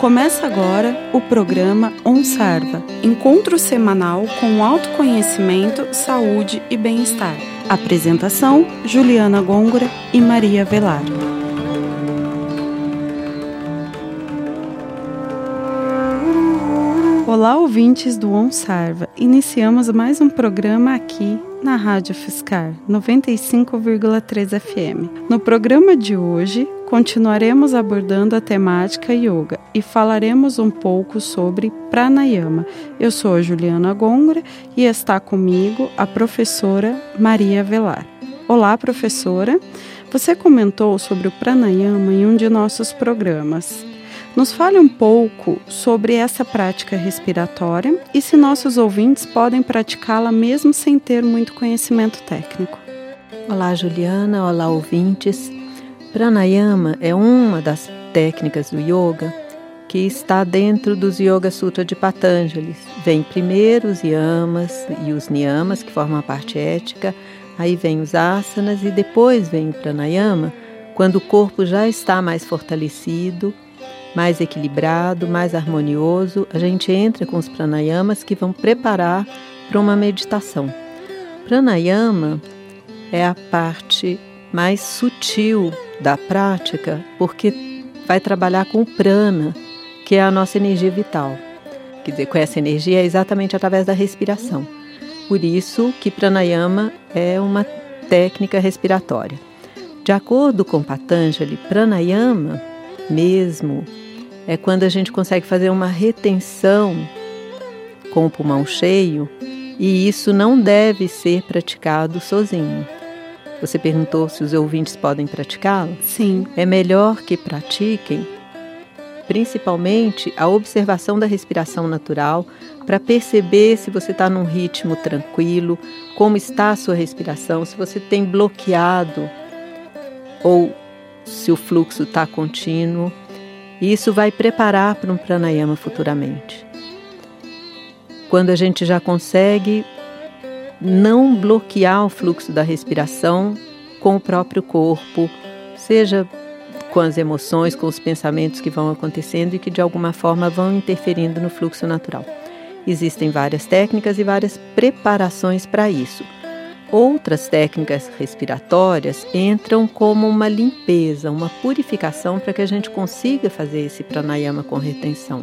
Começa agora o programa OnSarva, encontro semanal com autoconhecimento, saúde e bem-estar. Apresentação: Juliana Gôngora e Maria Velar. Olá, ouvintes do OnSarva. Iniciamos mais um programa aqui na Rádio Fiscar 95,3 FM. No programa de hoje, continuaremos abordando a temática yoga e falaremos um pouco sobre pranayama. Eu sou a Juliana Gongra e está comigo a professora Maria Velar. Olá, professora. Você comentou sobre o pranayama em um de nossos programas. Nos fale um pouco sobre essa prática respiratória e se nossos ouvintes podem praticá-la mesmo sem ter muito conhecimento técnico. Olá, Juliana. Olá, ouvintes. Pranayama é uma das técnicas do yoga que está dentro dos Yoga Sutra de Patanjali. Vem primeiro os yamas e os niyamas, que formam a parte ética, aí vem os asanas e depois vem o pranayama, quando o corpo já está mais fortalecido mais equilibrado, mais harmonioso, a gente entra com os pranayamas que vão preparar para uma meditação. Pranayama é a parte mais sutil da prática, porque vai trabalhar com o prana, que é a nossa energia vital. Quer dizer, com essa energia é exatamente através da respiração. Por isso que pranayama é uma técnica respiratória. De acordo com Patanjali, pranayama mesmo é quando a gente consegue fazer uma retenção com o pulmão cheio e isso não deve ser praticado sozinho. Você perguntou se os ouvintes podem praticá-lo? Sim. É melhor que pratiquem, principalmente a observação da respiração natural, para perceber se você está num ritmo tranquilo, como está a sua respiração, se você tem bloqueado ou se o fluxo está contínuo. E isso vai preparar para um pranayama futuramente. Quando a gente já consegue não bloquear o fluxo da respiração com o próprio corpo, seja com as emoções, com os pensamentos que vão acontecendo e que de alguma forma vão interferindo no fluxo natural. Existem várias técnicas e várias preparações para isso. Outras técnicas respiratórias entram como uma limpeza, uma purificação para que a gente consiga fazer esse pranayama com retenção.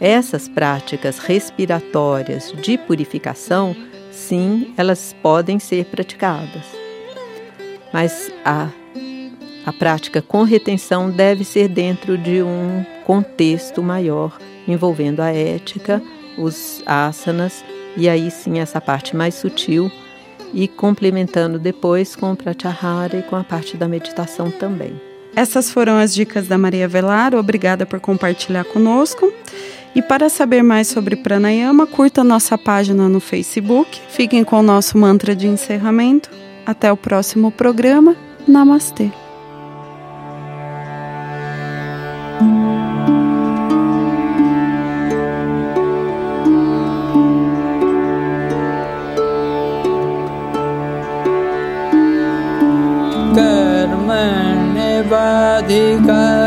Essas práticas respiratórias de purificação, sim, elas podem ser praticadas. Mas a, a prática com retenção deve ser dentro de um contexto maior, envolvendo a ética, os asanas e aí sim essa parte mais sutil e complementando depois com o Pratyahara e com a parte da meditação também. Essas foram as dicas da Maria Velar, obrigada por compartilhar conosco. E para saber mais sobre pranayama, curta nossa página no Facebook. Fiquem com o nosso mantra de encerramento. Até o próximo programa. Namastê.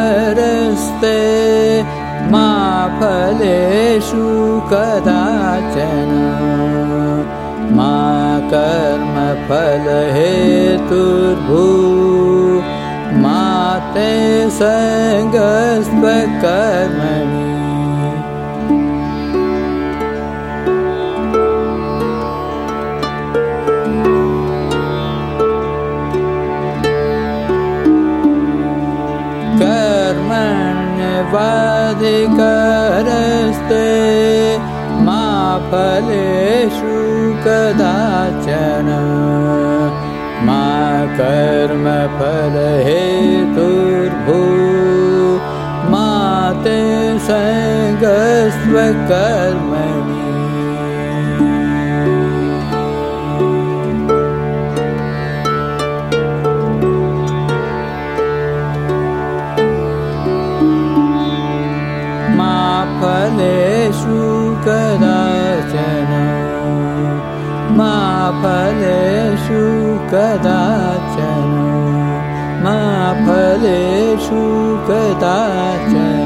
कर्मण्यवाधिकारस्ते मा फलेषु कदाचन। मा कर्मफलहेतुर्भू। मा ते सङ्गस्वकर्मणि कर्मण्यवाधिकारस्ते मा फलेषु कदाचन। मा कर्मफलहेतुर्भू मा ते सङ्गस्वकर्मणि फलेषु कदाचन। मा फलेषु कदाचन। मा फलेषु कदाचन